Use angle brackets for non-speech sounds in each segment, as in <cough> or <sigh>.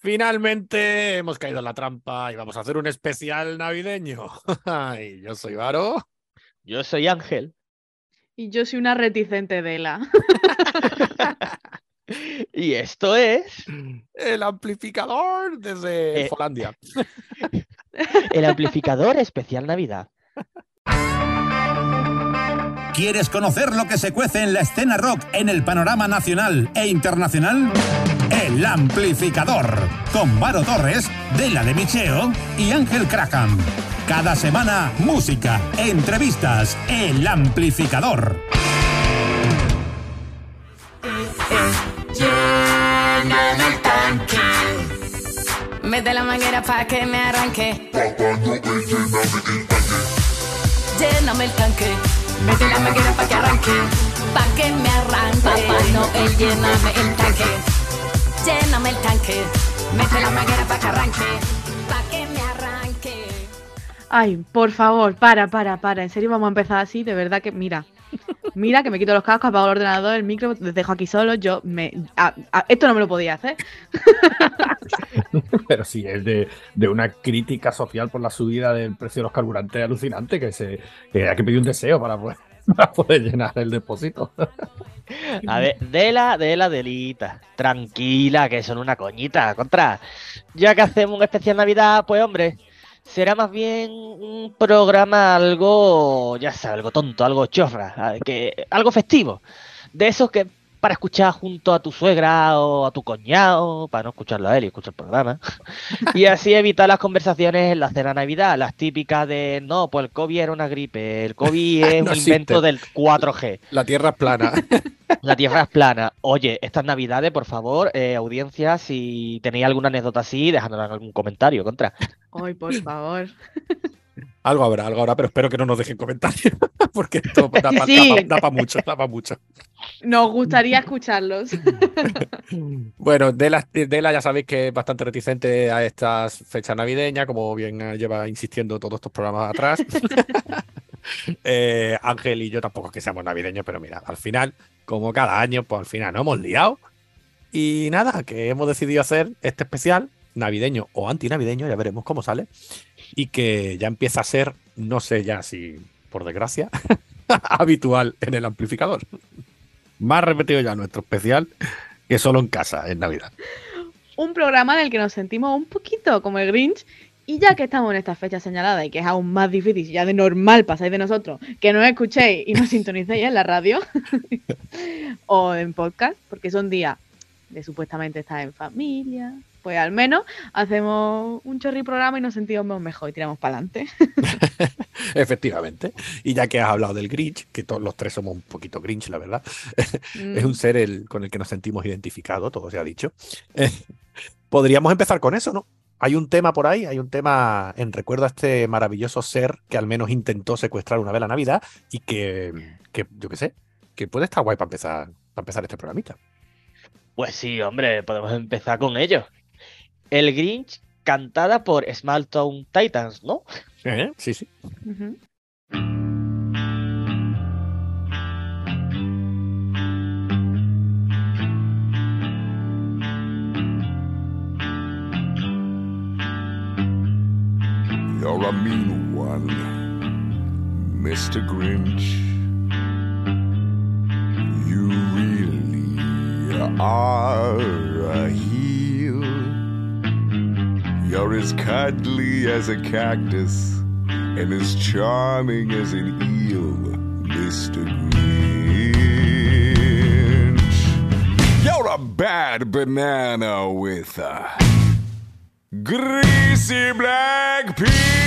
Finalmente hemos caído en la trampa y vamos a hacer un especial navideño. <laughs> y yo soy Varo. Yo soy Ángel. Y yo soy una reticente Dela. <laughs> y esto es. El amplificador desde Eh. Holandia. <laughs> El amplificador especial Navidad. ¿Quieres conocer lo que se cuece en la escena rock en el panorama nacional e internacional? El Amplificador, con Varo Torres, Dela de Micheo y Ángel Craham. Cada semana, música, entrevistas, El Amplificador. Lléname el tanque. Mete la manguera pa' que me arranque. Lléname el tanque. Mete la manguera pa' que arranque. Pa' que me arranque. Papá Noel, lléname el tanque. Lléname el tanque. Mete la manguera pa' que arranque. Pa' que me arranque. Ay, por favor, para, para, para. En serio, vamos a empezar así. De verdad que, mira. Mira, que me quito los cascos, apago el ordenador, el micro, les dejo aquí solo. Yo me. a- a- esto no me lo podía hacer. <laughs> Pero sí, es de, de una crítica social por la subida del precio de los carburantes alucinante, que, se, que hay que pedir un deseo para poder, <laughs> para poder llenar el depósito. A ver, Dela, Dela, Delita. Tranquila, que son una coñita. Contra. Ya que hacemos un especial Navidad, pues hombre, será más bien un programa algo, ya sabes, algo tonto, algo chorra, a- que, algo festivo. De esos que para escuchar junto a tu suegra o a tu cuñado, para no escucharlo a él y escuchar el programa. <laughs> Y así evitar las conversaciones en la cena de Navidad, las típicas de, no, pues el COVID era una gripe, el COVID <laughs> es No un invento del 4G. La tierra es plana. <laughs> La tierra es plana. Oye, estas navidades, por favor, eh, audiencia, si tenéis alguna anécdota así, dejadnos en algún comentario, contra. Ay, por favor. Algo habrá, algo habrá, pero espero que no nos dejen comentarios, <laughs> porque esto da para Sí. mucho, da pa' mucho. Nos gustaría escucharlos. <laughs> Bueno, Dela, Dela ya sabéis que es bastante reticente a estas fechas navideñas, como bien lleva insistiendo todos estos programas atrás. <laughs> Eh, Ángel y yo tampoco es que seamos navideños, pero mira, al final, como cada año, pues al final nos hemos liado. Y nada, que hemos decidido hacer este especial, navideño o antinavideño, ya veremos cómo sale. Y que ya empieza a ser, no sé ya si por desgracia, <laughs> habitual en el amplificador. Más repetido ya nuestro especial que solo en casa en Navidad. Un programa en el que nos sentimos un poquito como el Grinch. Y ya que estamos en esta fecha señalada y que es aún más difícil, ya de normal pasáis de nosotros, que nos escuchéis y nos sintonicéis en la radio <laughs> o en podcast, porque son días de supuestamente estar en familia, pues al menos hacemos un chorri programa y nos sentimos mejor y tiramos para adelante. <laughs> Efectivamente. Y ya que has hablado del Grinch, que todos los tres somos un poquito Grinch, la verdad, <laughs> es un ser el, con el que nos sentimos identificados, todo se ha dicho. Eh, <laughs> podríamos empezar con eso, ¿no? Hay un tema por ahí, hay un tema en recuerdo a este maravilloso ser que al menos intentó secuestrar una vez la Navidad y que, que yo qué sé, que puede estar guay para empezar, para empezar este programita. Pues sí, hombre, podemos empezar con ello. El Grinch, cantada por Small Town Titans, ¿no? ¿Eh? Sí, sí. Ujú. You're a mean one, Mr. Grinch. You really are You're as cuddly as a cactus and as charming as an eel, Mr. Grinch. You're a bad banana with a greasy black peel.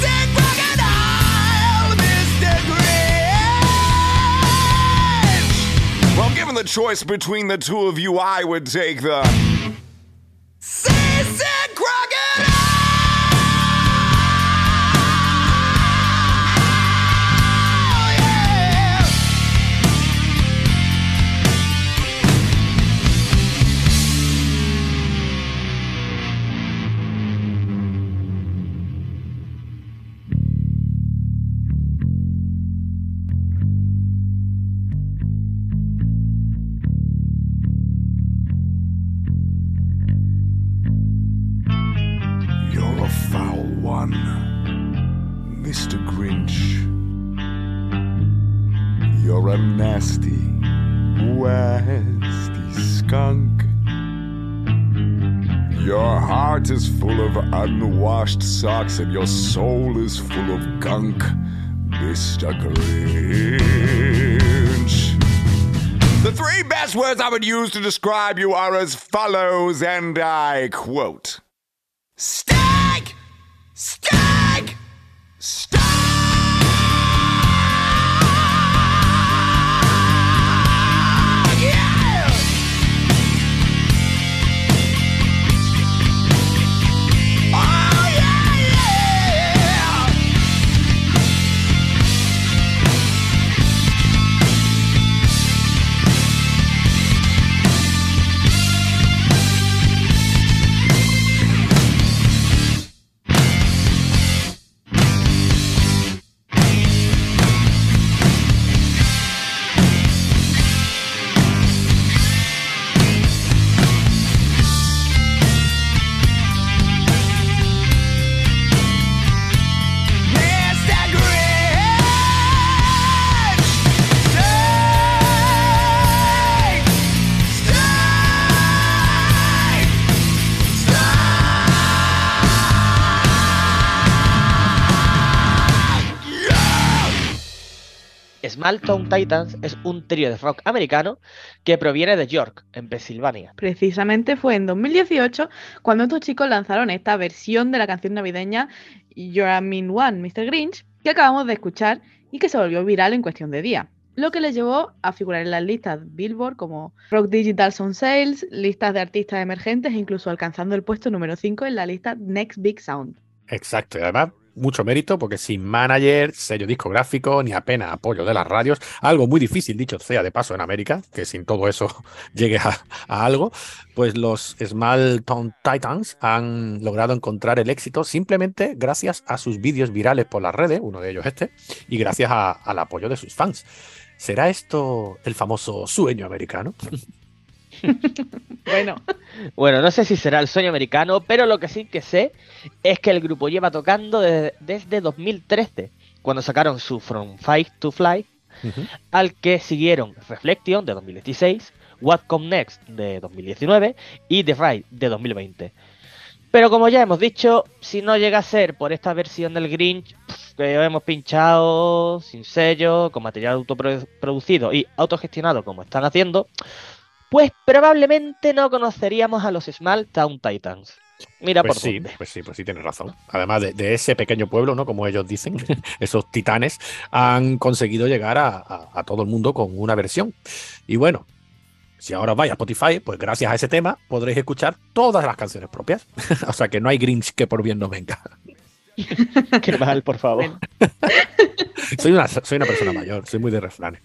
The goddamn this degree Well given the choice between the two of you, I would take the seasick unwashed socks and your soul is full of gunk, Mr. Grinch. The three best words I would use to describe you are as follows, and I quote. Stag! Town Titans es un trío de rock americano que proviene de York, en Pensilvania. Precisamente fue en 2018 cuando estos chicos lanzaron esta versión de la canción navideña You're a Mean One, Mr. Grinch, que acabamos de escuchar y que se volvió viral en cuestión de días. Lo que les llevó a figurar en las listas Billboard como Rock Digital Song Sales, listas de artistas emergentes e incluso alcanzando el puesto número 5 en la lista Next Big Sound. Exacto, y además mucho mérito porque sin manager, sello discográfico, ni apenas apoyo de las radios, algo muy difícil, dicho sea de paso en América, que sin todo eso <laughs> llegue a, algo, pues los Small Town Titans han logrado encontrar el éxito simplemente gracias a sus vídeos virales por las redes, uno de ellos este, y gracias a- al apoyo de sus fans. ¿Será esto el famoso sueño americano? <laughs> <laughs> Bueno, Bueno, no sé si será el sueño americano, pero lo que sí que sé es que el grupo lleva tocando desde, desde 2013, cuando sacaron su From Fight to Fly, al que siguieron Reflection de 2016, What Come Next de 2019 y The Ride de 2020. Pero como ya hemos dicho, si no llega a ser por esta versión del Grinch pf, que hemos pinchado sin sello, con material autoproducido y autogestionado como están haciendo, pues probablemente no conoceríamos a los Small Town Titans. Mira Pues por sí, dónde. pues sí, pues sí, tienes razón. Además de, de ese pequeño pueblo, ¿no? Como ellos dicen, <laughs> esos titanes han conseguido llegar a, a- a todo el mundo con una versión. Y bueno, si ahora vais a Spotify, pues gracias a ese tema podréis escuchar todas las canciones propias. <laughs> o sea que no hay Grinch que por bien no venga. <laughs> Qué mal, por favor. Bueno. soy, una, soy una persona mayor, soy muy de refranes.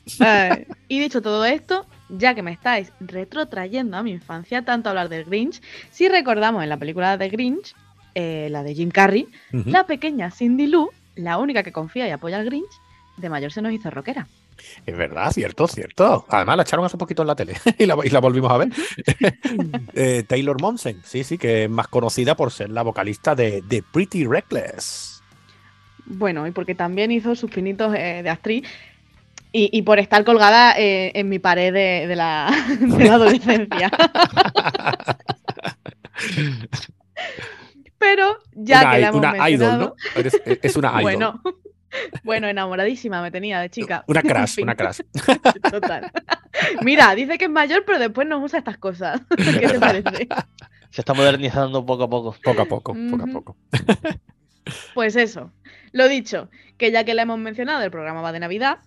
Y dicho todo esto, ya que me estáis retrotrayendo a mi infancia, tanto hablar del Grinch, si recordamos en la película de Grinch, eh, la de Jim Carrey, la pequeña Cindy Lou, la única que confía y apoya al Grinch, de mayor se nos hizo rockera. Es verdad, cierto, cierto. Además la echaron hace poquito en la tele <laughs> y la, y la volvimos a ver. <laughs> Eh, Taylor Momsen, sí, sí, que es más conocida por ser la vocalista de The Pretty Reckless. Bueno, y porque también hizo sus pinitos eh, de actriz. Y, y por estar colgada eh, en mi pared de, de la, <laughs> de la adolescencia. <laughs> Pero ya una que la hemos una idol, mencionado, ¿no? Eres- es una idol. Bueno, Bueno, enamoradísima me tenía de chica. Una <laughs> En crash, fin, una crash. Total. Mira, dice que es mayor, pero después no usa estas cosas. ¿Qué te parece? Se está modernizando poco a poco. Poco a poco, poco a poco. Pues eso. Lo dicho, que ya que le hemos mencionado, el programa va de Navidad.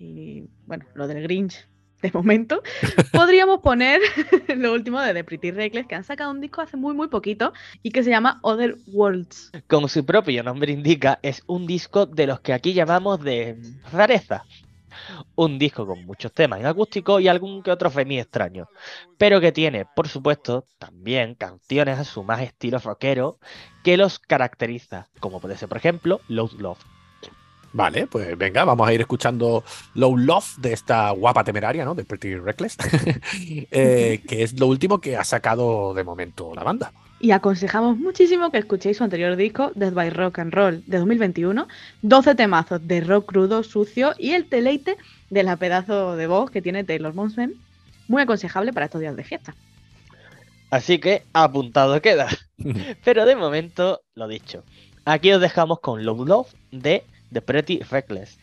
Y bueno, lo del Grinch de momento. <laughs> Podríamos poner <laughs> lo último de The Pretty Reckless, que han sacado un disco hace muy, muy poquito y que se llama Other Worlds. Como su propio nombre indica, es un disco de los que aquí llamamos de rareza. Un disco con muchos temas en acústico y algún que otro femi extraño, pero que tiene, por supuesto, también canciones a su más estilo rockero que los caracteriza, como puede ser, por ejemplo, Loud Love. Vale, pues venga, vamos a ir escuchando Low Love de esta guapa temeraria, ¿no? De Pretty Reckless, <laughs> eh, que es lo último que ha sacado de momento la banda. Y aconsejamos muchísimo que escuchéis su anterior disco, Death by Rock and Roll, de 2021. 12 temazos de rock crudo, sucio y el deleite de la pedazo de voz que tiene Taylor Momsen. Muy aconsejable para estos días de fiesta. Así que apuntado queda. <laughs> Pero de momento, lo dicho. Aquí os dejamos con Loud Love de The Pretty Reckless.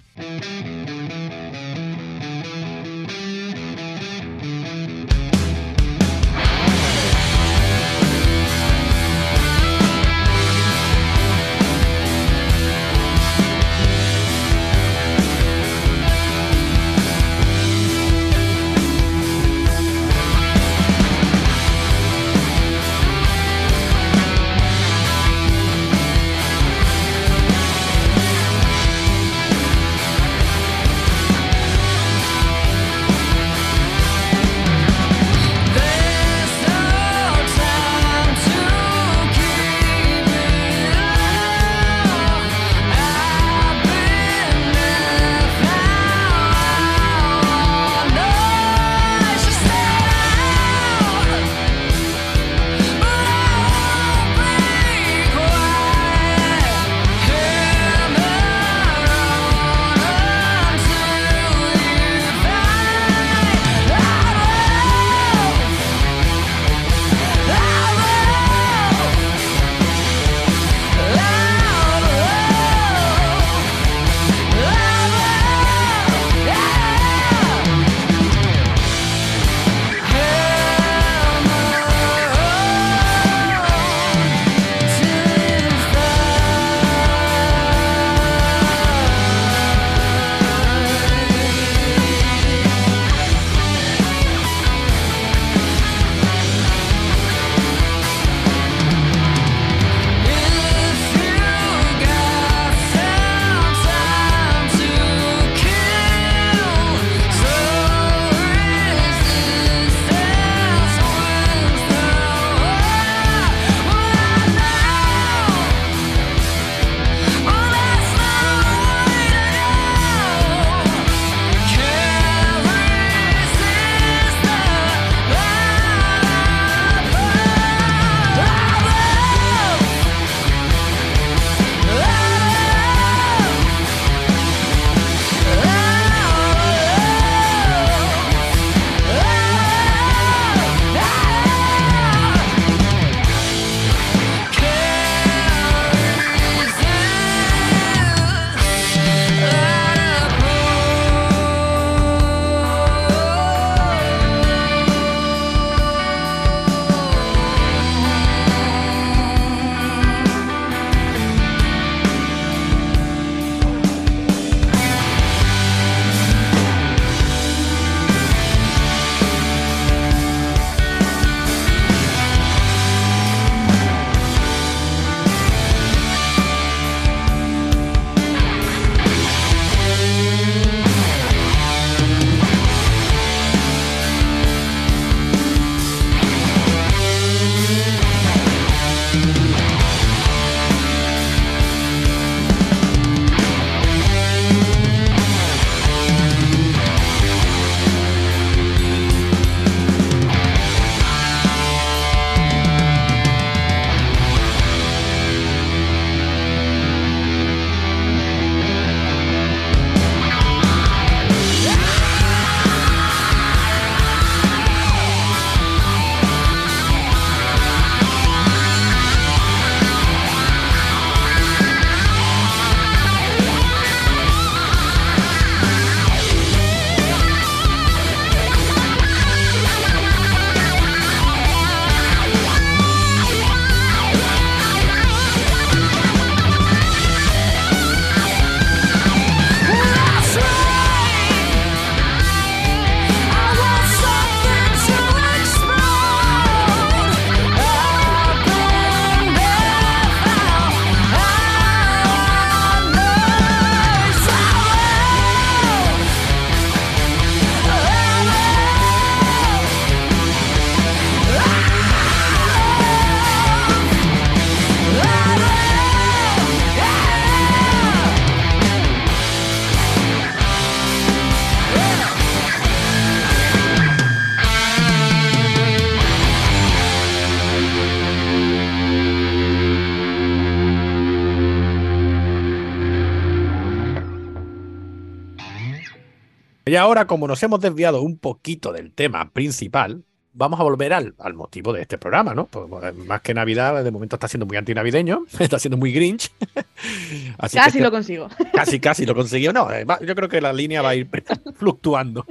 Ahora, como nos hemos desviado un poquito del tema principal, vamos a volver al, al motivo de este programa, ¿no? Pues, pues, más que Navidad, de momento está siendo muy antinavideño, <laughs> está siendo muy Grinch. <laughs> Así que Casi este- lo consigo. <laughs> Casi, casi lo consiguió. No, eh, yo creo que la línea va a ir fluctuando.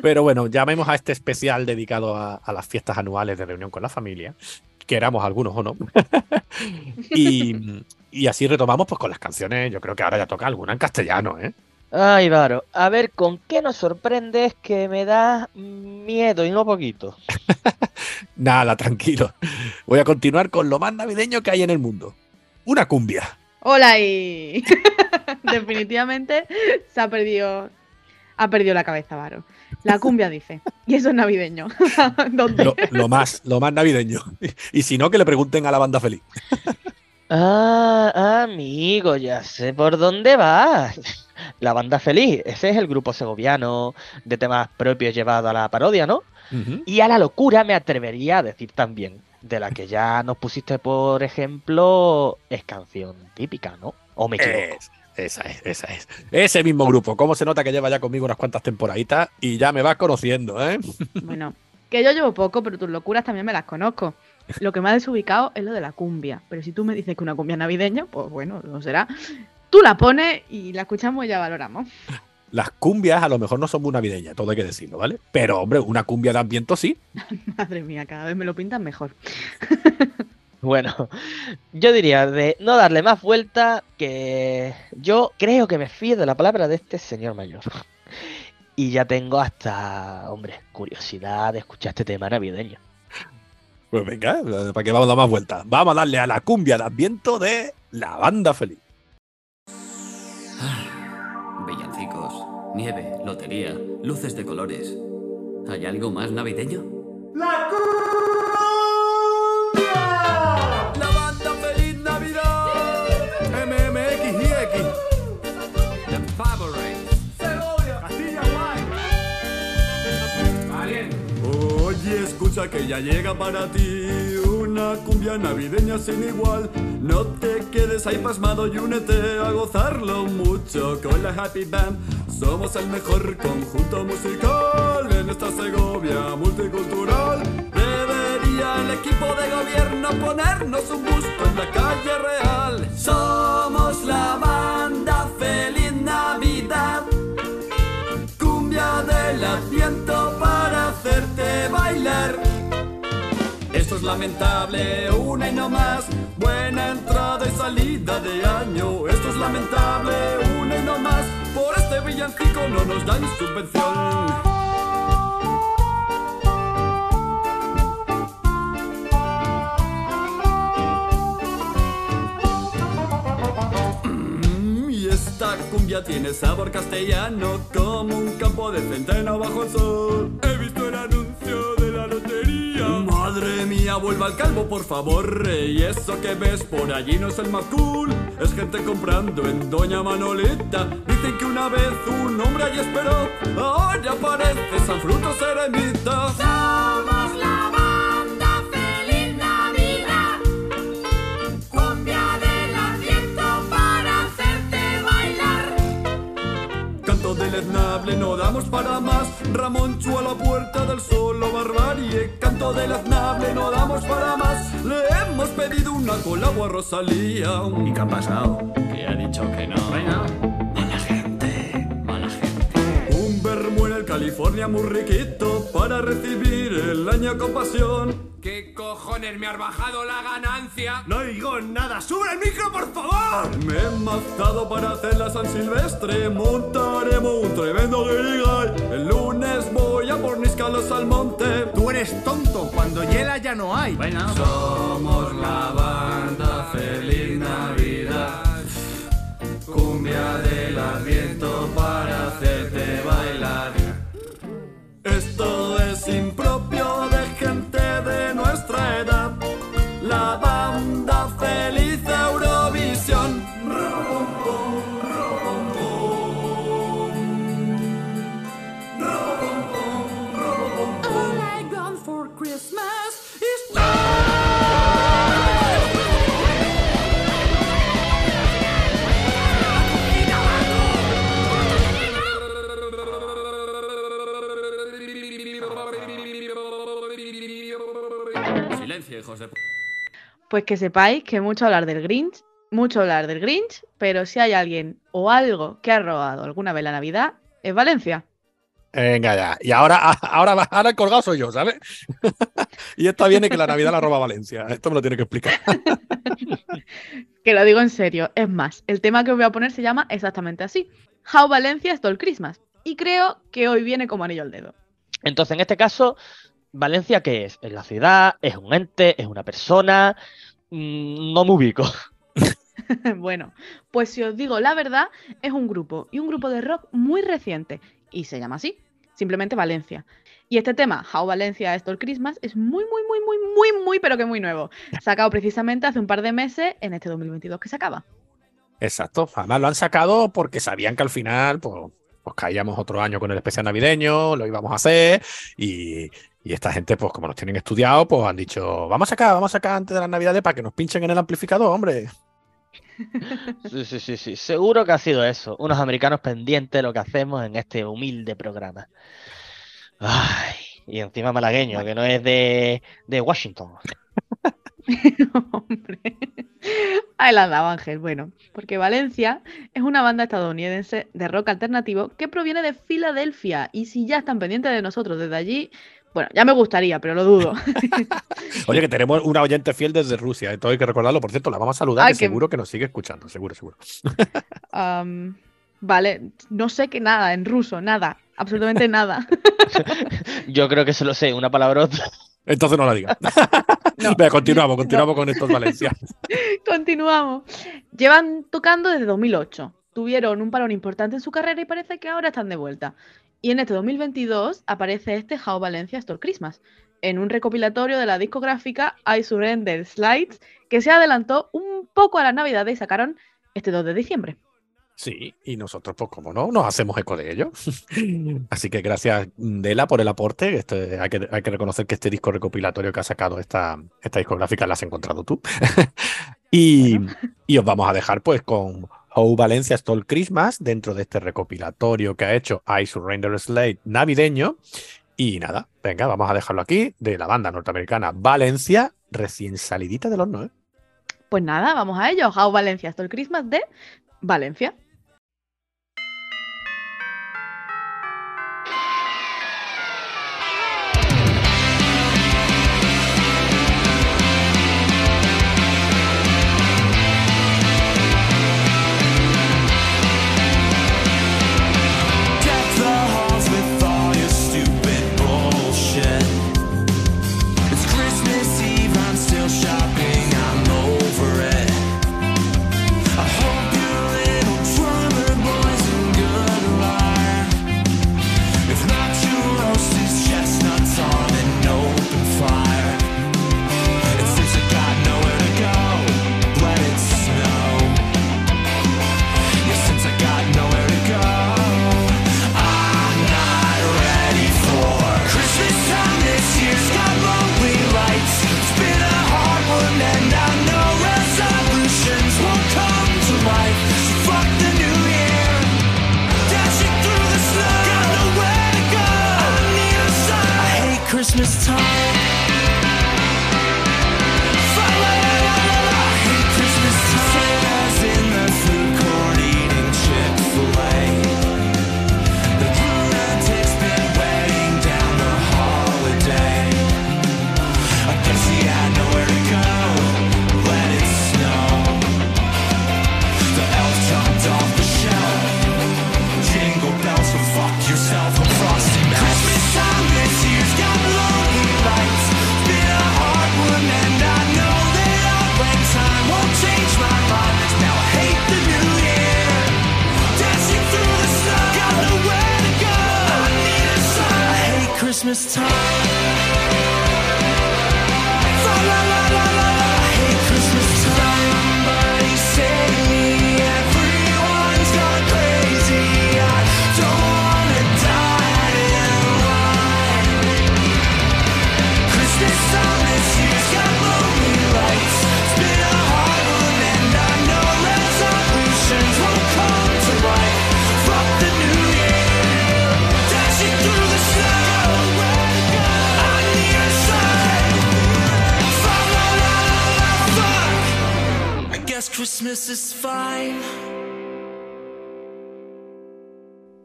Pero bueno, llamemos a este especial dedicado a, a las fiestas anuales de reunión con la familia, queramos algunos o no. y, y así retomamos pues con las canciones. Yo creo que ahora ya toca alguna en castellano, ¿eh? Ay, Varo, a ver, ¿con qué nos sorprendes que me da miedo y no poquito? <laughs> Nada, tranquilo. Voy a continuar con lo más navideño que hay en el mundo. Una cumbia. Hola y <laughs> definitivamente se ha perdido ha perdido la cabeza, Varo. La cumbia dice. Y eso es navideño. <laughs> ¿Dónde? Lo, lo más, lo más navideño. Y si no, que le pregunten a la banda feliz. Ah, amigo, ya sé por dónde vas. La banda feliz, ese es el grupo segoviano de temas propios llevado a la parodia, ¿no? Y a la locura me atrevería a decir también, de la que ya nos pusiste, por ejemplo, es canción típica, ¿no? ¿O me equivoco? Es- esa es, esa es. Ese mismo grupo. ¿Cómo se nota que lleva ya conmigo unas cuantas temporaditas y ya me vas conociendo, eh? <laughs> Bueno, que yo llevo poco, pero tus locuras también me las conozco. Lo que me ha desubicado es lo de la cumbia. Pero si tú me dices que una cumbia navideña, pues bueno, no será. Tú la pones y la escuchamos y ya valoramos. Las cumbias a lo mejor no son muy navideñas, todo hay que decirlo, ¿vale? Pero, hombre, una cumbia de ambiente sí. <laughs> Madre mía, cada vez me lo pintan mejor. <laughs> Bueno, yo diría de no darle más vuelta que yo creo que me fío de la palabra de este señor mayor. Y ya tengo hasta, hombre, curiosidad de escuchar este tema navideño. Pues venga, ¿para qué vamos a dar más vueltas? Vamos a darle a la cumbia de ambiente de la banda feliz. Nieve, lotería, luces de colores. ¿Hay algo más navideño? ¡La banda Feliz Navidad! MMXX. The Favorite. Segovia. Castilla Oye, escucha que ya llega para ti una cumbia navideña sin igual. No te quedes ahí pasmado y únete a gozarlo mucho con la Happy Band. Somos el mejor conjunto musical en esta Segovia multicultural. Debería el equipo de gobierno ponernos un busto en la calle real. Somos la banda Feliz Navidad. Cumbia del adviento para hacerte bailar. Esto es lamentable, una y no más. Buena entrada y salida de año. Esto es lamentable, una y no más. Por este villancico no nos dan subvención. Mm, esta cumbia tiene sabor castellano como un campo de centeno bajo el sol. He visto el anuncio de la lotería. Madre mía, vuelva al calvo, por favor. Y eso que ves por allí no es el más cool. Es gente comprando en Doña Manolita. Dicen que una vez un hombre allí esperó. Ahora parece San Fruto Seremita. Somos la banda Feliz Navidad. Cumbia del adviento para hacerte bailar. Canto deleznable, no damos para más. Ramón Chu a la puerta del solo barbarie. Canto deleznable, no damos para más. Le hemos pedido una colagua a Rosalía. ¿Y qué ha pasado? Que ha dicho que no. Venga. Mala gente. Mala gente. Un vermú en el California muy riquito para recibir el año con pasión. ¿Qué cojones me has bajado la ganancia? No digo nada, sube el micro por favor. Me he mazado para hacer la San Silvestre, montaremos un tremendo guirigay. El lunes voy a por Níscalos al monte. Tú eres tonto, cuando hiela ya no hay. Bueno. Somos la banda Pues que sepáis que mucho hablar del Grinch, mucho hablar del Grinch, pero si hay alguien o algo que ha robado alguna vez la Navidad, es Valencia. Venga ya. Y ahora, <laughs> ahora, ahora el colgado soy yo, ¿sabes? <laughs> y esto viene que la Navidad la roba Valencia. Esto me lo tiene que explicar. <laughs> Que lo digo en serio. Es más, el tema que os voy a poner se llama exactamente así. How Valencia Stole Christmas. Y creo que hoy viene como anillo al dedo. Entonces, en este caso, ¿Valencia qué es? ¿Es la ciudad? ¿Es un ente? ¿Es una persona? Mm, no me ubico. <laughs> <laughs> bueno, pues si os digo la verdad, es un grupo y un grupo de rock muy reciente y se llama así, simplemente Valencia. Y este tema, How Valencia Stole Christmas, es muy, muy, muy, muy, muy, muy, pero que muy nuevo. Sacado precisamente hace un par de meses en este 2022 que se acaba. Exacto. Además lo han sacado porque sabían que al final, pues, pues caíamos otro año con el especial navideño, lo íbamos a hacer y, y esta gente, pues como nos tienen estudiado, pues han dicho, vamos a sacar, vamos a sacar antes de las navidades para que nos pinchen en el amplificador, hombre. <laughs> Sí, sí, sí, sí. Seguro que ha sido eso. Unos americanos pendientes de lo que hacemos en este humilde programa. Ay, y encima malagueño, que no es de, de Washington. <laughs> Hombre. Ahí la dado, Ángel. Bueno, porque Valencia es una banda estadounidense de rock alternativo que proviene de Filadelfia. Y si ya están pendientes de nosotros desde allí, bueno, ya me gustaría, pero lo dudo. <laughs> Oye, que tenemos una oyente fiel desde Rusia, esto hay que recordarlo. Por cierto, la vamos a saludar, Ay, que que- seguro que nos sigue escuchando, seguro, seguro. <laughs> Vale, no sé qué nada en ruso, nada, absolutamente nada. <laughs> Yo creo que se lo sé, una palabrota. Entonces no la digas. No. Venga, continuamos, continuamos con estos valencianos. Continuamos. Llevan tocando desde 2008. Tuvieron un parón importante en su carrera y parece que ahora están de vuelta. Y en este 2022 aparece este How Valencia Store Christmas, en un recopilatorio de la discográfica I Surrender Slides, que se adelantó un poco a las navidades y sacaron este 2 de diciembre. Sí, y nosotros, pues como no, nos hacemos eco de ello. <laughs> Así que gracias, Dela, por el aporte. Este, hay, que, hay que reconocer que este disco recopilatorio que ha sacado esta, esta discográfica la has encontrado tú. <laughs> y, y os vamos a dejar pues con How Valencia Stole Christmas dentro de este recopilatorio que ha hecho I Surrender Slate navideño. Y nada, venga, vamos a dejarlo aquí de la banda norteamericana Valencia, recién salidita del horno, ¿eh? Pues nada, vamos a ello. How Valencia Store Christmas de Valencia. Christmas time.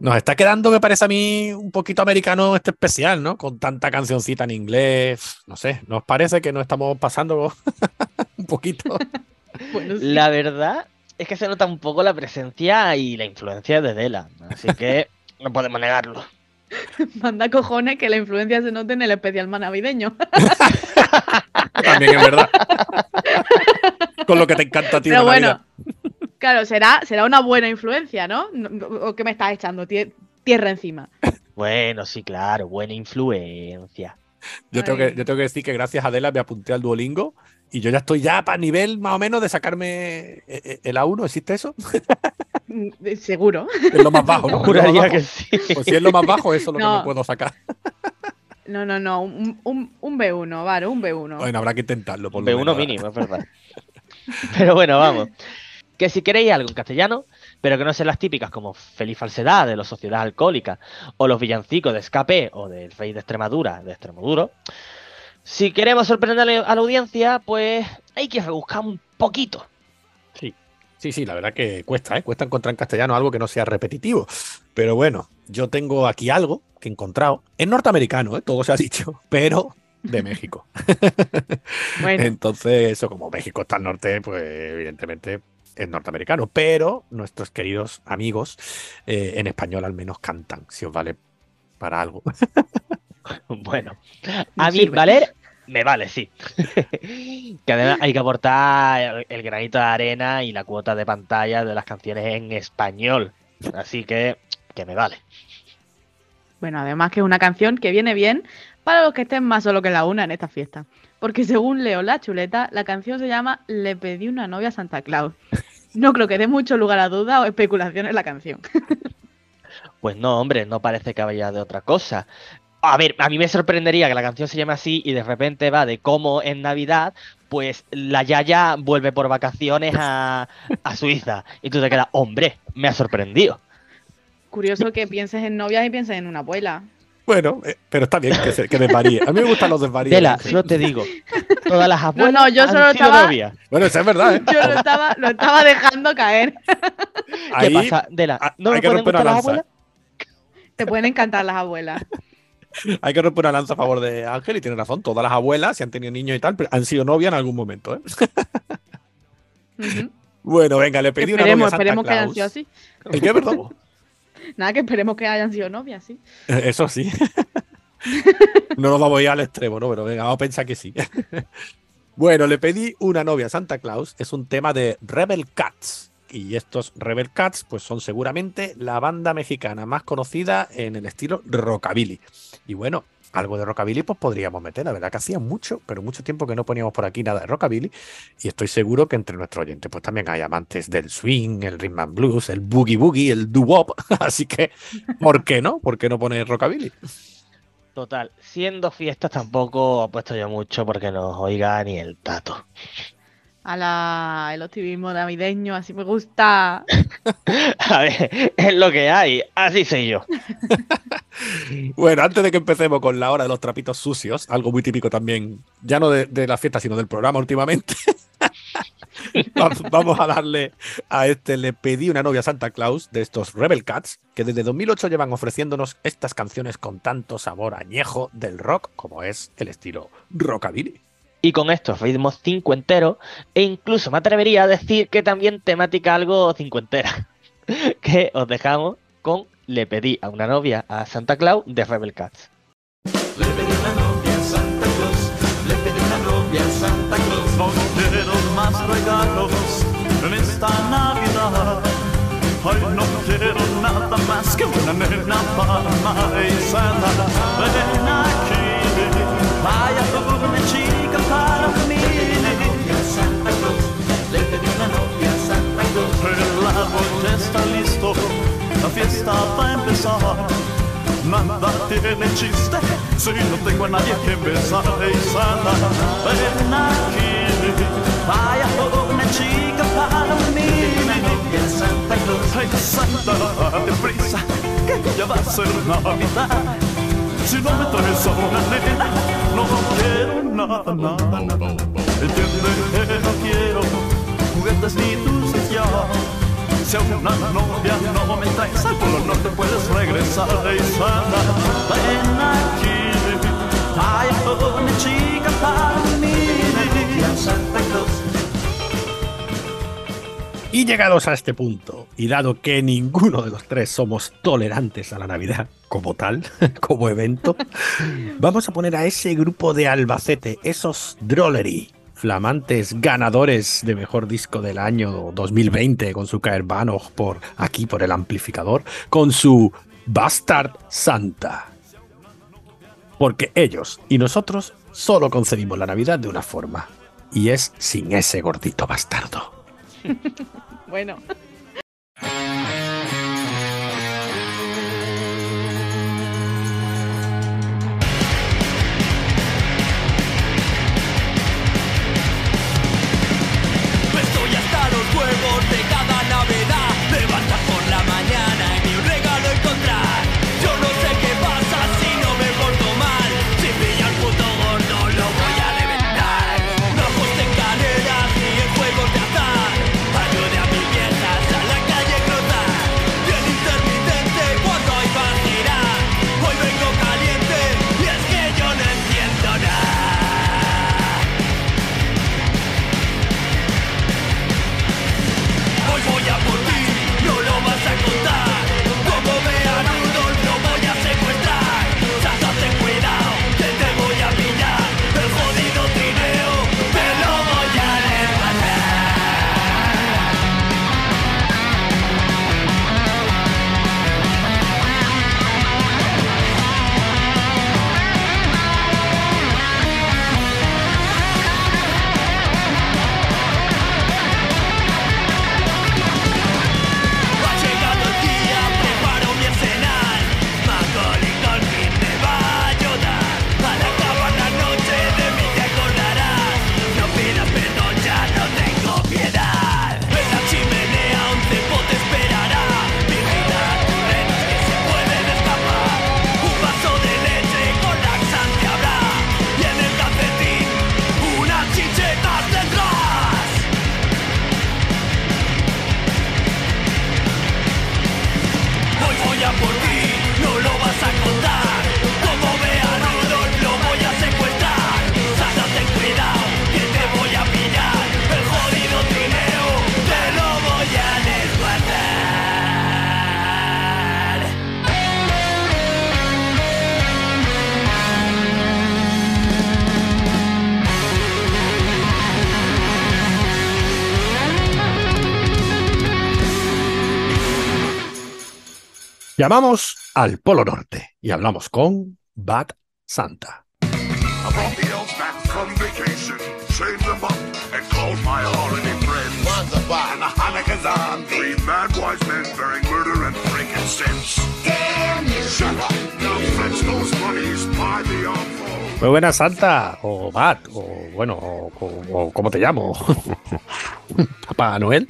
Nos está quedando, me parece a mí, un poquito americano este especial, ¿no? Con tanta cancioncita en inglés. No sé, ¿nos parece que nos estamos pasando <laughs> un poquito? <laughs> Bueno, sí. La verdad es que se nota un poco la presencia y la influencia de Dela, así que <laughs> no podemos negarlo. Manda cojones que la influencia se note en el especial más navideño. También es verdad. Con lo que te encanta a ti. de Pero bueno, Navidad. Claro, será, será una buena influencia, ¿no? No- ¿O qué me estás echando? Tie- Tierra encima. <laughs> Bueno, sí, claro, buena influencia. Yo tengo, que, yo tengo que decir que gracias a Adela me apunté al Duolingo y yo ya estoy ya para nivel más o menos de sacarme eh, eh, el A1. ¿Existe eso? Mm, eh, Seguro. Es lo más bajo, ¿no? <laughs> Juraría bajo. que sí. Pues si es lo más bajo, eso es lo que No. me puedo sacar. No, no, no. Un, un, un B1, vale, un B1. Bueno, habrá que intentarlo. Por lo B1 menos. mínimo, es verdad. <laughs> Pero bueno, vamos. Que si queréis algo en castellano, pero que no sean las típicas como Feliz Falsedad de los Sociedad Alcohólica o los villancicos de Escape o del Rey de Extremadura de Extremoduro. Si queremos sorprender a la audiencia, pues hay que rebuscar un poquito. Sí, sí, sí, la verdad que cuesta, ¿eh? Cuesta encontrar en castellano algo que no sea repetitivo. Pero bueno, yo tengo aquí algo que he encontrado. Es norteamericano, ¿eh? Todo se ha dicho, <laughs> pero de México. <laughs> Bueno, Entonces, eso, como México está al norte, pues evidentemente es norteamericano. Pero nuestros queridos amigos, eh, en español al menos cantan, si os vale para algo. <laughs> Bueno, a mí valer, me vale, sí. <laughs> que además hay que aportar el, el granito de arena y la cuota de pantalla de las canciones en español. Así que, que me vale. bueno, además que es una canción que viene bien para los que estén más solo que la una en esta fiesta. Porque según Leo La Chuleta, la canción se llama Le pedí una novia a Santa Claus. No creo que dé mucho lugar a duda o especulaciones la canción. Pues no, hombre, no parece que vaya de otra cosa. A ver, a mí me sorprendería que la canción se llame así y de repente va de cómo en Navidad, pues la Yaya vuelve por vacaciones a, a Suiza. Y tú te quedas, hombre, me ha sorprendido. Curioso que pienses en novias y pienses en una abuela. Bueno, eh, pero está bien que, se, que desvaríe. A mí me gustan los desvaríos. Tela, solo te digo, todas las abuelas no, yo han solo sido estaba- novias. Bueno, eso es verdad, ¿eh? Yo lo estaba, lo estaba dejando caer. ¿Qué Ahí pasa, Dela? hay- ¿No hay me que pueden romper una las lanza. abuelas? Te pueden encantar las abuelas. <laughs> Hay que romper una lanza a favor de Ángel y tiene razón. Todas las abuelas, si han tenido niños y tal, pero han sido novias en algún momento. ¿eh? Bueno, venga, le pedí una novia Esperemos, a Santa esperemos que hayan Claus. sido así. ¿El qué, perdón? Nada, que esperemos que hayan sido novias, sí. Eso sí. <laughs> no nos vamos a ir al extremo, ¿no? Pero venga, vamos a pensar que sí. <laughs> bueno, le pedí una novia a Santa Claus. Es un tema de Rebel Cats. Y estos Rebel Cats, pues son seguramente la banda mexicana más conocida en el estilo rockabilly. Y bueno, algo de rockabilly pues podríamos meter. La verdad que hacía mucho, pero mucho tiempo que no poníamos por aquí nada de rockabilly. Y estoy seguro que entre nuestros oyentes pues también hay amantes del swing, el rhythm and blues, el boogie boogie, el doo-wop. <laughs> Así que, ¿por qué no? ¿Por qué no poner rockabilly? Total, siendo fiestas tampoco apuesto yo mucho porque nos oiga ni el tato. A la, el optimismo navideño, así me gusta. <laughs> A ver, es lo que hay, así soy yo. <laughs> Bueno, antes de que empecemos con la hora de los trapitos sucios, algo muy típico también, ya no de, de la fiesta, sino del programa últimamente, <laughs> va- vamos a darle a este Le pedí una novia a Santa Claus de estos Rebel Cats, que desde 2008 llevan ofreciéndonos estas canciones con tanto sabor añejo del rock como es el estilo rockabilly. Y con estos ritmos cincuenteros, e incluso me atrevería a decir que también temática algo cincuentera. <laughs> Que os dejamos con Le pedí a una novia a Santa Claus de Rebel Cats. Le pedí una novia a Santa Claus, le pedí una novia a Santa Claus. No quiero más regalos en esta Navidad. Ay, no quiero nada más que una nena paisana. Ven aquí, vaya una chica árbol ya está listo, la fiesta va a empezar. Nada tiene chiste si no tengo a nadie que besar y sana. Ven aquí, vaya una chica para mí. Santa Claus, ay Santa, date prisa, que ya va a ser Navidad. Si no me traes a una nena, no quiero nada, nada. Entiende que no quiero juguetes ni dulces Si a una novia no me traes al polo norte puedes regresar de Isana. Ven aquí, hay una chica para mí. Santa Claus. Y llegados a este punto, y dado que ninguno de los tres somos tolerantes a la Navidad como tal, <laughs> como evento, <laughs> vamos a poner a ese grupo de Albacete, esos Drollery, flamantes ganadores de mejor disco del año 2020 con su Caerbano por aquí por el amplificador, con su Bastard Santa. Porque ellos y nosotros solo concebimos la Navidad de una forma, y es sin ese gordito bastardo. <laughs> Bueno. Shut up! Now fetch those bunnies by the armful. Muy buena Santa, o Bad, o bueno, o, o- o ¿cómo te llamo? <laughs> Papá Noel.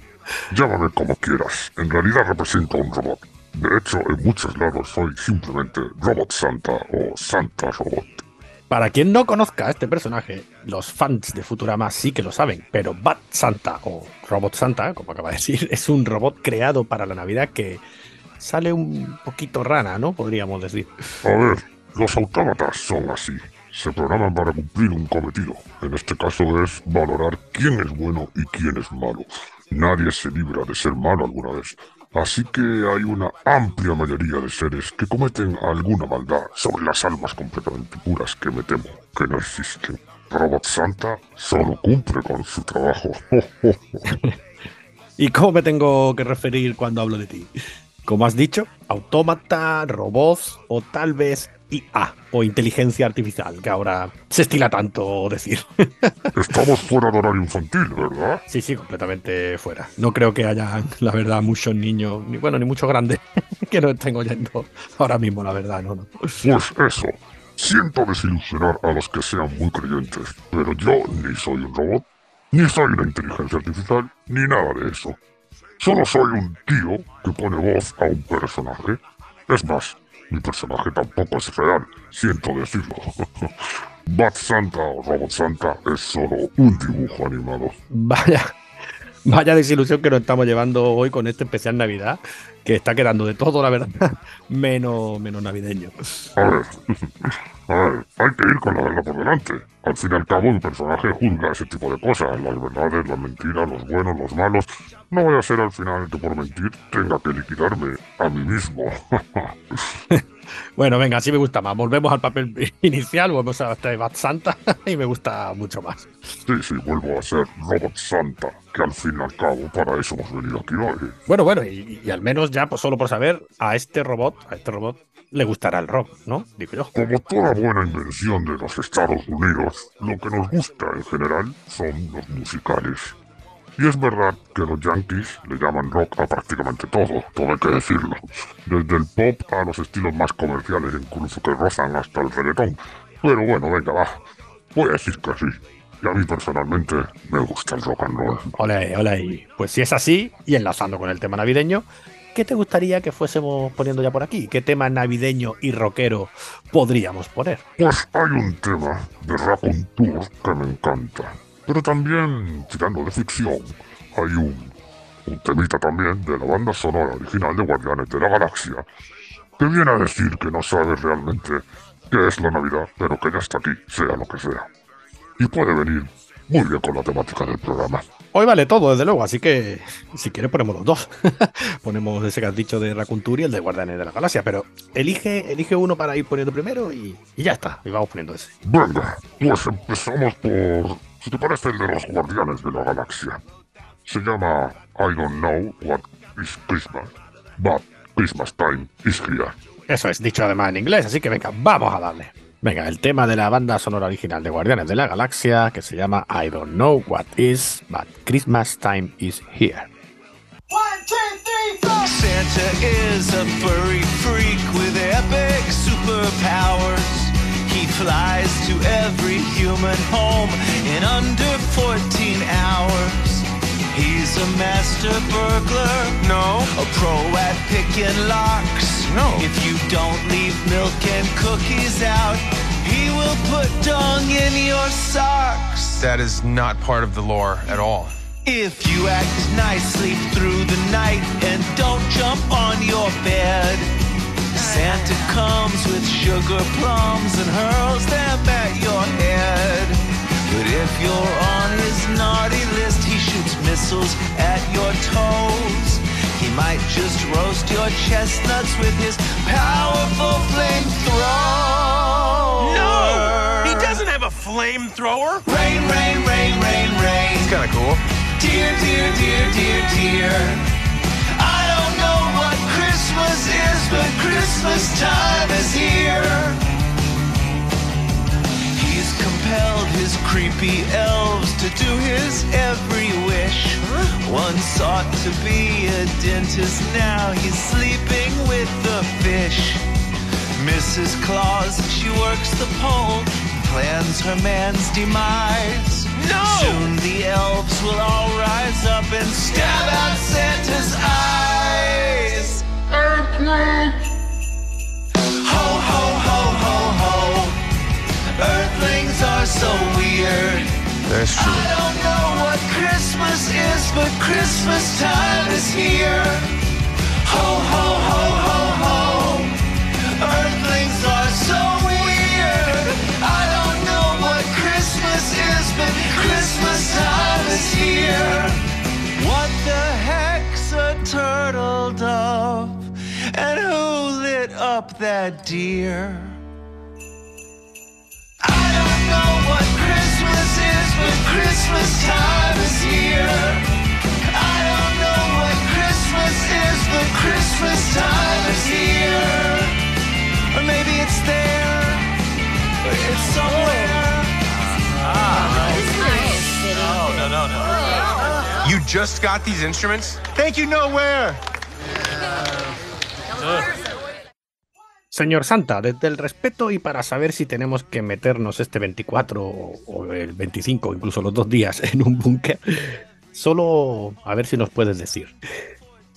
Llámame como quieras. En realidad represento a un robot. De hecho, en muchos lados soy simplemente Robot Santa o Santa Robot. Para quien no conozca a este personaje, los fans de Futurama sí que lo saben, pero Bad Santa o Robot Santa, como acaba de decir, es un robot creado para la Navidad que sale un poquito rana, ¿no? Podríamos decir. A ver, los autómatas son así. Se programan para cumplir un cometido. En este caso es valorar quién es bueno y quién es malo. Nadie se libra de ser malo alguna vez. Así que hay una amplia mayoría de seres que cometen alguna maldad sobre las almas completamente puras que me temo que no existen. Robot Santa solo cumple con su trabajo. <laughs> ¿Y cómo me tengo que referir cuando hablo de ti? Como has dicho, autómata, robots o tal vez IA o inteligencia artificial, que ahora se estila tanto decir. <laughs> Estamos fuera de horario infantil, ¿verdad? Sí, sí, completamente fuera. No creo que haya, la verdad, muchos niños, ni bueno, ni muchos grandes <laughs> que no estén oyendo ahora mismo, la verdad, no, no. Pues eso. Siento desilusionar a los que sean muy creyentes, pero yo ni soy un robot, ni soy una inteligencia artificial, ni nada de eso. Solo soy un tío que pone voz a un personaje. Es más, mi personaje tampoco es real, siento decirlo. <laughs> Bat Santa o Robot Santa es solo un dibujo animado. Vaya, Vaya desilusión que nos estamos llevando hoy con este especial Navidad, que está quedando de todo, la verdad, <laughs> menos, menos navideño. A ver, <laughs> a ver, hay que ir con la verdad por delante. Al fin y al cabo, un personaje juzga ese tipo de cosas, las verdades, las mentiras, los buenos, los malos. No voy a ser al final que por mentir tenga que liquidarme a mí mismo. <laughs> <laughs> Bueno, venga, así me gusta más. Volvemos al papel <laughs> inicial, volvemos a este Bad Santa <laughs> y me gusta mucho más. Sí, sí, vuelvo a ser Robot Santa, que al fin y al cabo para eso hemos venido aquí hoy. Bueno, bueno, y, y al menos ya, pues solo por saber, a este robot, a este robot le gustará el rock, ¿no? Digo yo. Como toda buena invención de los Estados Unidos, lo que nos gusta en general son los musicales. Y es verdad que los yankees le llaman rock a prácticamente todo, todo hay que decirlo. Desde el pop a los estilos más comerciales, incluso que rozan hasta el reggaetón. Pero bueno, venga, va. Voy a decir que sí. Y a mí personalmente me gusta el rock and roll. Hola, hola. Pues si es así, y enlazando con el tema navideño, ¿qué te gustaría que fuésemos poniendo ya por aquí? ¿Qué tema navideño y rockero podríamos poner? Pues hay un tema de Raccoon Tour que me encanta. Pero también, tirando de ficción, hay un, un temita también de la banda sonora original de Guardianes de la Galaxia, que viene a decir que no sabe realmente qué es la Navidad, pero que ya está aquí, sea lo que sea. Y puede venir muy bien con la temática del programa. Hoy vale todo, desde luego, así que si quieres ponemos los dos. <laughs> ponemos ese que has dicho de Raccoon Tour y el de Guardianes de la Galaxia, pero elige, elige uno para ir poniendo primero y, y ya está, y vamos poniendo ese. Venga, pues empezamos por, si te parece, el de los Guardianes de la Galaxia. Se llama I don't know what is Christmas, but Christmas time is here. Eso es, dicho además en inglés, así que venga, vamos a darle. Venga, el tema de la banda sonora original de Guardianes de la Galaxia, que se llama I don't know what is, but Christmas time is here. Santa is a furry freak with epic superpowers. He flies to every human home in under 14 hours. He's a master burglar. No. A pro at picking locks. No. If you don't leave milk and cookies out, he will put dung in your socks. That is not part of the lore at all. If you act nicely through the night and don't jump on your bed, Santa comes with sugar plums and hurls them at your head. But if you're on his naughty list, he shoots missiles at your toes. He might just roast your chestnuts with his powerful flamethrower. No! He doesn't have a flamethrower! Rain, rain, rain, rain, rain. It's kinda cool. Dear, dear, dear, dear, dear. Christmas is, but Christmas time is here. He's compelled his creepy elves to do his every wish. One sought to be a dentist, now he's sleeping with the fish. Mrs. Claus, she works the pole, plans her man's demise. No! Soon the elves will all rise up and stab out Santa's eyes. Ho, ho, ho, ho, ho. Earthlings are so weird. That's I don't know what Christmas is, but Christmas time is here. Ho, ho, ho, ho, ho. Earthlings are so weird. I don't know what Christmas is, but Christmas time is here. Up that deer? I don't know what Christmas is, but Christmas time is here. I don't know what Christmas is, but Christmas time is here. Or maybe it's there. Or it's somewhere. Oh, no, no, no. You just got these instruments? Thank you, nowhere! Señor Santa, desde el respeto y para saber si tenemos que meternos este 24 o el 25, o incluso los dos días en un búnker, solo a ver si nos puedes decir.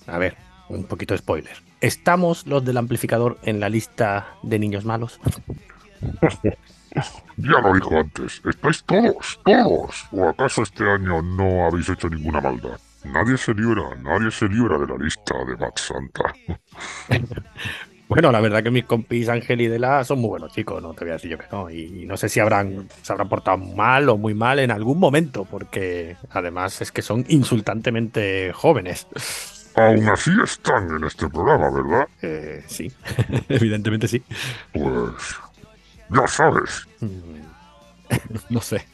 A ver, un poquito de spoiler. ¿Estamos los del amplificador en la lista de niños malos? Ya lo dijo antes, estáis todos, todos. ¿O acaso este año no habéis hecho ninguna maldad? Nadie se libra, nadie se libra de la lista de Bad Santa. <laughs> Bueno, la verdad que mis compis Ángel y Dela son muy buenos chicos, no te voy a decir yo que no. Y, y no sé si habrán, se habrán portado mal o muy mal en algún momento, porque además es que son insultantemente jóvenes. Aún así están en este programa, ¿verdad? Eh, sí, <laughs> evidentemente sí. Pues ya sabes. <laughs> No sé.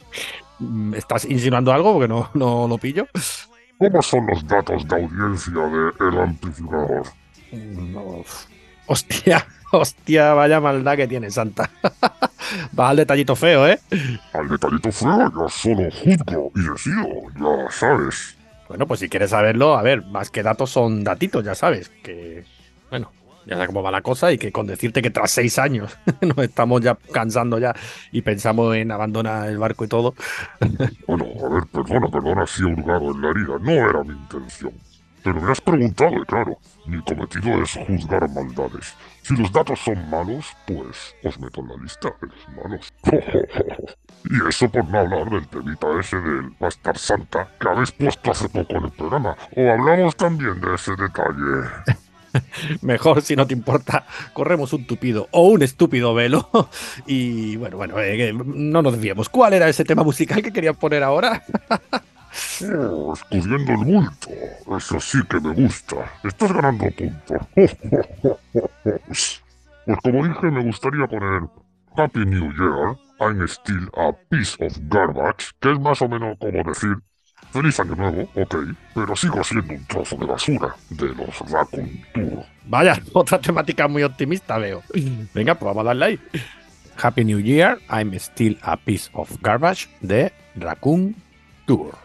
Mm, ¿Estás insinuando algo? Porque no, no lo pillo. ¿Cómo son los datos de audiencia del amplificador? No. Hostia, <laughs> hostia, vaya maldad que tiene Santa. <laughs> Va al detallito feo, ¿eh? Al detallito feo yo solo juzgo y decido, ya sabes. Bueno, pues si quieres saberlo, a ver, más que datos son datitos, ya sabes. Que, bueno, ya sabes cómo va la cosa y que con decirte que tras seis años <laughs> nos estamos ya cansando ya y pensamos en abandonar el barco y todo. Bueno, a ver, perdona, perdona si he hurgado en la herida, no era mi intención. Pero me has preguntado y claro, mi cometido es juzgar maldades. Si los datos son malos, pues os meto en la lista de los malos. <laughs> y eso por no hablar del temita ese del Bastar Santa que habéis puesto hace poco en el programa. O hablamos también de ese detalle. <laughs> Mejor, si no te importa, corremos un tupido o un estúpido velo. <laughs> Y bueno, bueno, eh, no nos desviemos. ¿Cuál era ese tema musical que querías poner ahora? Oh, escurriendo el bulto. Eso sí que me gusta. Estás ganando puntos. <laughs> Pues como dije, me gustaría poner Happy New Year, I'm still a piece of garbage, que es más o menos como decir Feliz Año Nuevo, ok, pero sigo siendo un trozo de basura de los Raccoon Tour. Vaya, <laughs> otra temática muy optimista veo. Venga, pues vamos a darle ahí. Happy New Year, I'm still a piece of garbage de Raccoon Tour.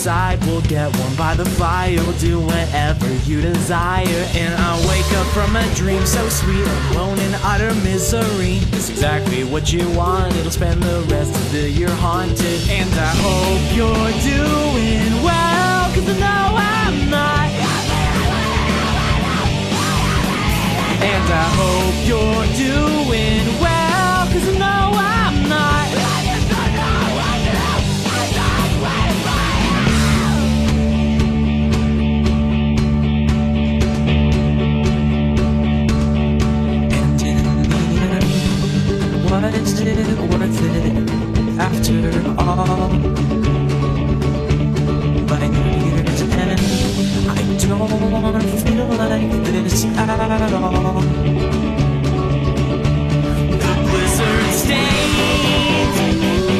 Inside, we'll get warm by the fire. We'll do whatever you desire. And I wake up from a dream so sweet, alone in utter misery. It's exactly what you want. It'll spend the rest of the year haunted. And I hope you're doing well, cause I know I'm not. And I hope you're doing Was it worth it after all? New Year's end, I don't feel like this at all. The blizzard stains.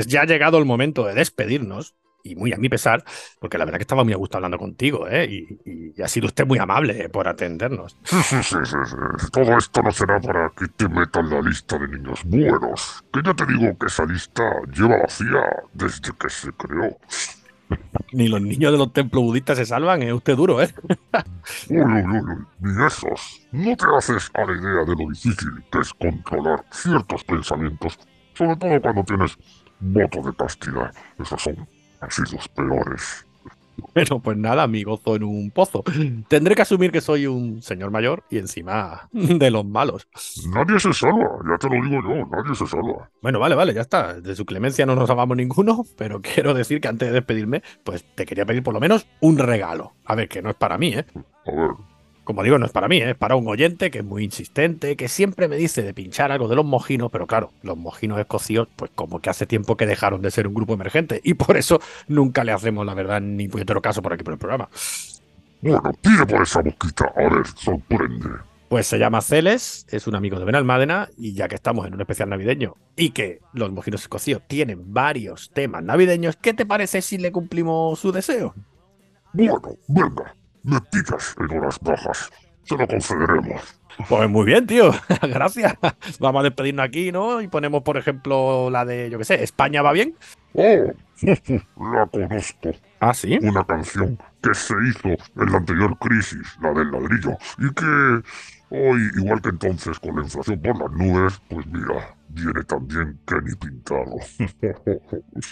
Pues ya ha llegado el momento de despedirnos. Y muy a mi pesar, porque la verdad que estaba muy a gusto hablando contigo, ¿eh? Y, y ha sido usted muy amable eh, por atendernos. Sí, sí, sí, sí, sí. Todo esto no será para que te metan la lista de niños buenos. Que ya te digo que esa lista lleva vacía desde que se creó. Ni los niños de los templos budistas se salvan, es usted duro, ¿eh? Uy, uy, uy, uy, ni esos. No te haces a la idea de lo difícil que es controlar ciertos pensamientos, sobre todo cuando tienes voto de castidad. Esos son así los peores. Bueno, pues nada, mi gozo en un pozo. Tendré que asumir que soy un señor mayor y encima de los malos. Nadie se salva, ya te lo digo yo, nadie se salva. Bueno, vale, vale, ya está. De su clemencia no nos salvamos ninguno, pero <laughs> quiero decir que antes de despedirme, pues te quería pedir por lo menos un regalo. A ver, que no es para mí, ¿eh? A ver, Como digo, no es para mí, ¿eh? es para un oyente que es muy insistente, que siempre me dice de pinchar algo de los mojinos, pero claro, los mojinos escocios, pues como que hace tiempo que dejaron de ser un grupo emergente y por eso nunca le hacemos, la verdad, ni puñetero caso por aquí por el programa. bueno, pide por esa boquita, a ver, sorprende. Pues se llama Celes, es un amigo de Benalmádena y ya que estamos en un especial navideño y que los mojinos escocios tienen varios temas navideños, ¿qué te parece si le cumplimos su deseo? Bueno, venga, me picas en horas bajas. Se lo concederemos. Pues muy bien, tío. <laughs> Gracias. Vamos a despedirnos aquí, ¿no? Y ponemos, por ejemplo, la de, yo qué sé, España va bien. Oh, <laughs> la conozco. Ah, sí. Una canción que se hizo en la anterior crisis, la del ladrillo, y que hoy, igual que entonces, con la inflación por las nubes, pues mira, viene que ni pintado.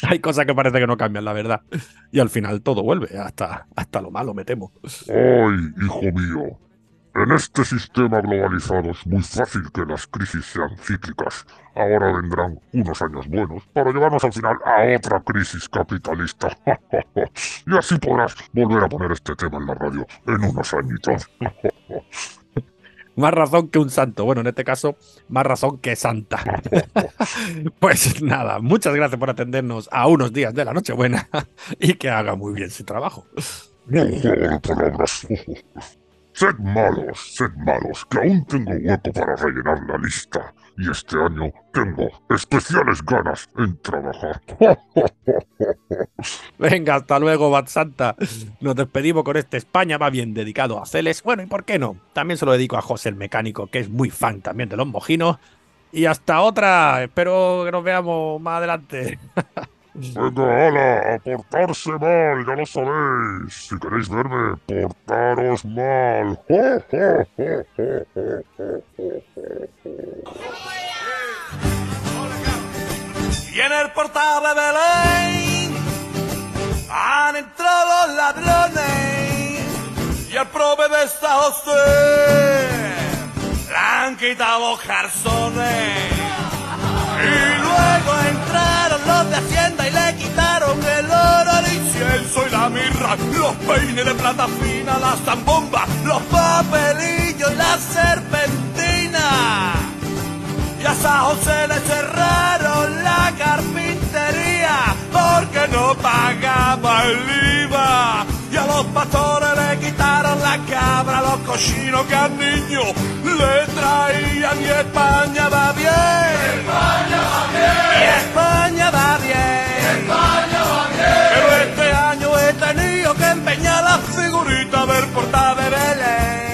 <laughs> Hay cosas que parece que no cambian, la verdad. Y al final todo vuelve, hasta, hasta lo malo, me temo. Ay, hijo mío, en este sistema globalizado es muy fácil que las crisis sean cíclicas. Ahora vendrán unos años buenos para llevarnos al final a otra crisis capitalista. <laughs> y así podrás volver a poner este tema en la radio en unos añitos. <laughs> Más razón que un santo. Bueno, en este caso, más razón que santa. <laughs> pues nada, muchas gracias por atendernos a unos días de la Nochebuena y que haga muy bien su trabajo. Sed malos, sed malos, que aún tengo hueco para rellenar la lista. Y este año tengo especiales ganas en trabajar. <laughs> Venga, hasta luego, Bat Santa. Nos despedimos con este España va bien dedicado a Celes. Bueno, ¿y por qué no? También se lo dedico a José el Mecánico, que es muy fan también de los mojinos. Y hasta otra. Espero que nos veamos más adelante. <laughs> Venga, ala, a portarse mal, ya lo sabéis. Si queréis verme, portaros mal. Y en el portal de Belén han entrado los ladrones y al prove de San José le han quitado los. Y luego y le quitaron el oro, el incienso y la mirra, los peines de plata fina, las zambombas, los papelillos la serpentina. Y a San José le cerraron la carpintería porque no pagaba el IVA. Y a los pastores le quitaron la cabra, los cochinos que al niño le traían. Y España va bien. España va bien. Y España va bien. España va bien. Pero este año he tenido que empeñar la figurita del portal de Belén.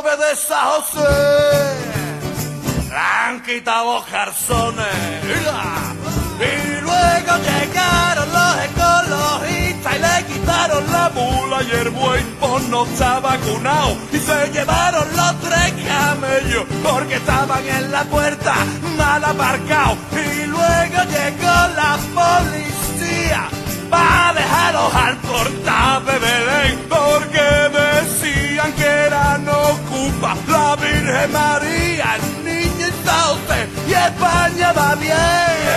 De San José. Le han quitado los jarzones y luego llegaron los ecologistas y le quitaron la mula y el buey por no está vacunado. Y se llevaron los tres camellos porque estaban en la puerta mal aparcados y luego llegó la policía para dejarlos al portal de Belén porque la Virgen eh, María, el niño entonces, y España va bien,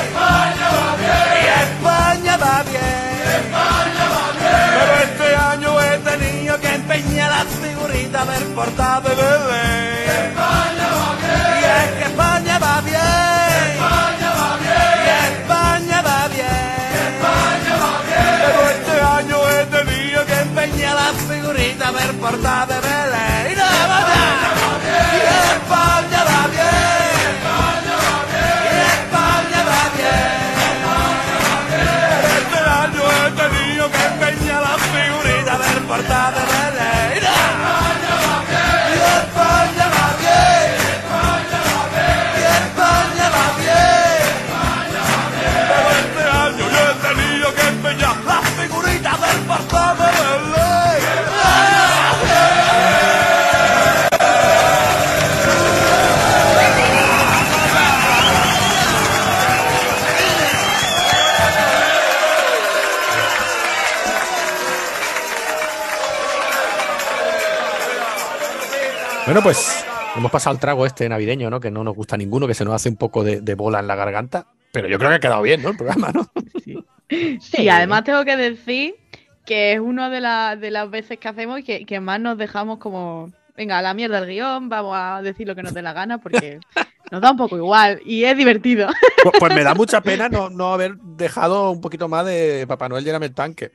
España va bien, España va bien, España va bien. Pero este año he tenido que empeñar las figuritas del portal de bebé. España va bien, y es que España va bien, España va bien, España va bien, España va bien. Pero este año he tenido que empeñar las figuritas del portal de bebé. Bueno, pues hemos pasado el trago este navideño, ¿no? Que no nos gusta ninguno, que se nos hace un poco de, de bola en la garganta. Pero yo creo que ha quedado bien, ¿no? El programa, ¿no? Sí, además tengo que decir que es una de, la- de las veces que hacemos que, que más nos dejamos como, venga, a la mierda el guion, vamos a decir lo que nos dé la gana porque <laughs> nos da un poco igual y es divertido. Pues, pues me da <laughs> mucha pena no, no haber dejado un poquito más de Papá Noel lléname el tanque.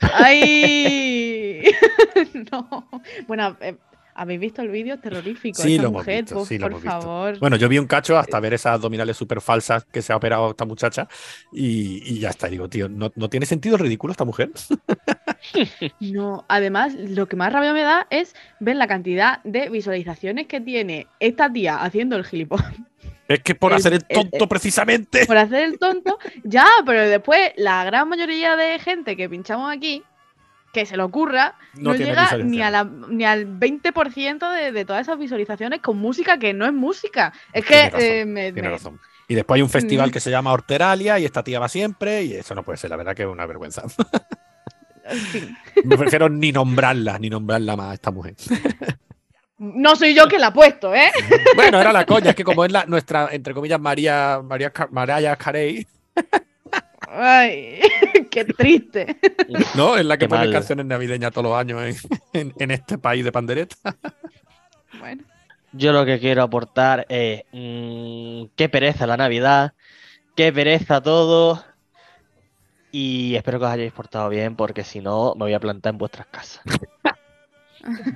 ¡Ay! <laughs> no. Bueno, eh, ¿habéis visto el vídeo? Es terrorífico. Sí, Esa lo hemos mujer, visto, por, sí, lo por hemos visto. favor. Bueno, yo vi un cacho hasta ver esas abdominales súper falsas que se ha operado esta muchacha y, y ya está. Digo, tío, ¿no, no tiene sentido ridículo esta mujer? <laughs> No, además, lo que más rabia me da es ver la cantidad de visualizaciones que tiene esta tía haciendo el gilipollas. Es que por El- hacer el el- tonto el- precisamente. Por hacer el tonto, ya, pero después la gran mayoría de gente que pinchamos aquí, que se le ocurra, No llega ni, a la, ni al 20% de, de todas esas visualizaciones con música que no es música. Es que Tiene razón, eh, me- Tiene me- razón. Y después hay un festival Mm. que se llama Horteralia y esta tía va siempre y eso no puede ser, la verdad que es una vergüenza. <laughs> Me prefiero ni nombrarla, ni nombrarla más a esta mujer. no soy yo que la he puesto, ¿eh? <laughs> Bueno, era la coña, es que como es la, nuestra, entre comillas, María, María, Carey, Ay, qué triste. <laughs> ¿no? Es la que Qué pone mal. canciones navideñas todos los años en, en- en este país de pandereta. <laughs> Bueno, Yo lo que quiero aportar es mm, qué pereza la Navidad, qué pereza todo. Y espero que os hayáis portado bien, porque si no, me voy a plantar en vuestras casas.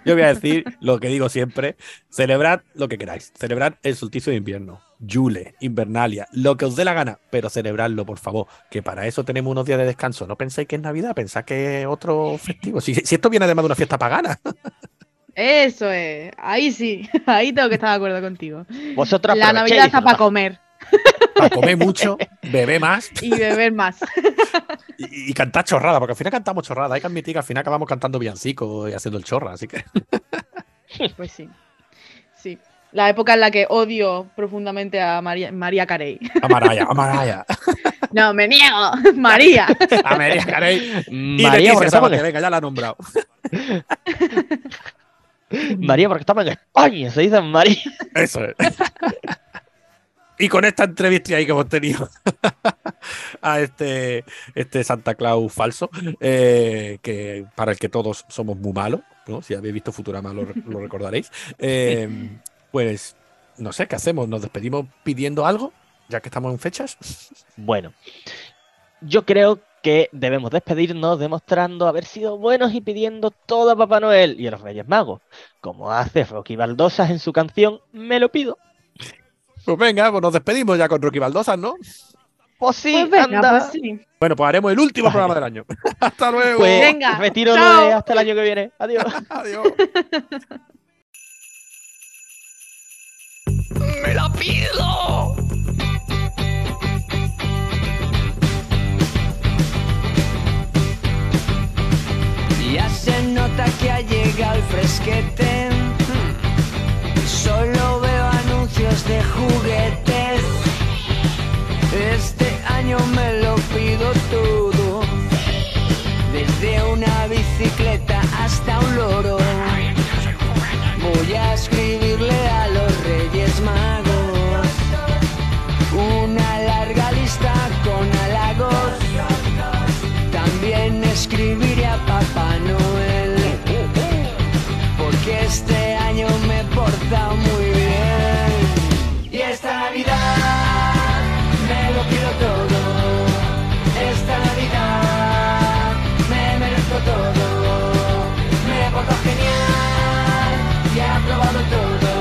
Yo voy a decir lo que digo siempre: celebrad lo que queráis. Celebrad el solsticio de invierno, Yule, Invernalia, lo que os dé la gana, pero celebradlo, por favor. Que para eso tenemos unos días de descanso. No pensáis que es Navidad, pensad que es otro festivo. Si, si esto viene además de una fiesta pagana. eso es. Ahí sí, <laughs> ahí tengo que estar de acuerdo contigo. Vosotros La Navidad está para comer Para comer mucho, beber más y beber más. <laughs> y, y cantar chorrada, porque al final cantamos chorrada. Hay que admitir que al final acabamos cantando villancicos y haciendo el chorra, así que. Pues sí. Sí. La época en la que odio profundamente a María, María Carey. <laughs> A Maraya, a Maraya. No, me niego. <laughs> María. A María Carey. Y María, porque Sabater, en, venga, ya la he nombrado. <laughs> María, porque estamos en España, se dice María. Eso es. Y con esta entrevista ahí que hemos tenido a este, este Santa Claus falso, eh, que para el que todos somos muy malos, ¿no? si habéis visto Futurama lo, lo recordaréis, eh, pues no sé, ¿qué hacemos? ¿Nos despedimos pidiendo algo? Ya que estamos en fechas. Bueno, yo creo que debemos despedirnos demostrando haber sido buenos y pidiendo todo a Papá Noel y a los Reyes Magos, como hace Rocky Baldosas en su canción Me lo pido. Pues venga, pues nos despedimos ya con Rocky Baldosas, ¿no? Pues sí, Pues venga, anda. pues sí. Bueno, pues haremos el último Vale. programa del año. <laughs> Hasta luego. Pues Venga, retiro chao. de hasta el año que viene. Adiós. <laughs> Adiós. ¡Me la pido! Ya se nota que ha llegado el fresquete. Solo veo anuncios de juguetes. Este año me lo pido todo. Desde una bicicleta hasta un estado muy bien. Y esta Navidad me lo pido todo. Esta Navidad me merezco todo. Me porto genial y he aprobado todo.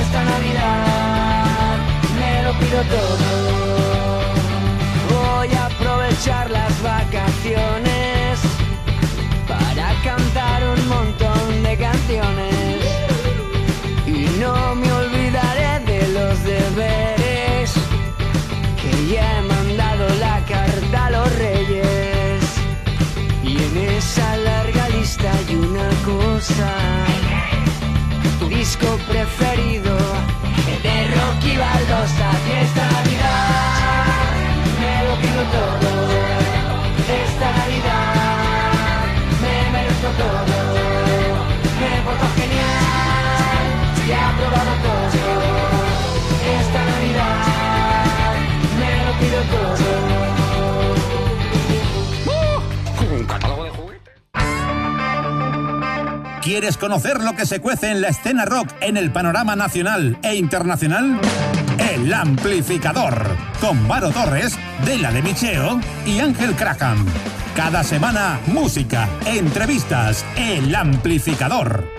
Esta Navidad me lo pido todo. Voy a aprovechar las vacaciones para cantar un montón de canciones. Y no me olvidaré de los deberes que ya he mandado la carta a los reyes. Y en esa larga lista hay una cosa. Tu disco preferido de Rocky Balboa. Y esta Navidad me lo pido todo. ¿Quieres conocer lo que se cuece en la escena rock en el panorama nacional e internacional? El Amplificador, con Varo Torres, Dela de Micheo y Ángel Craham. Cada semana, música, entrevistas, El Amplificador.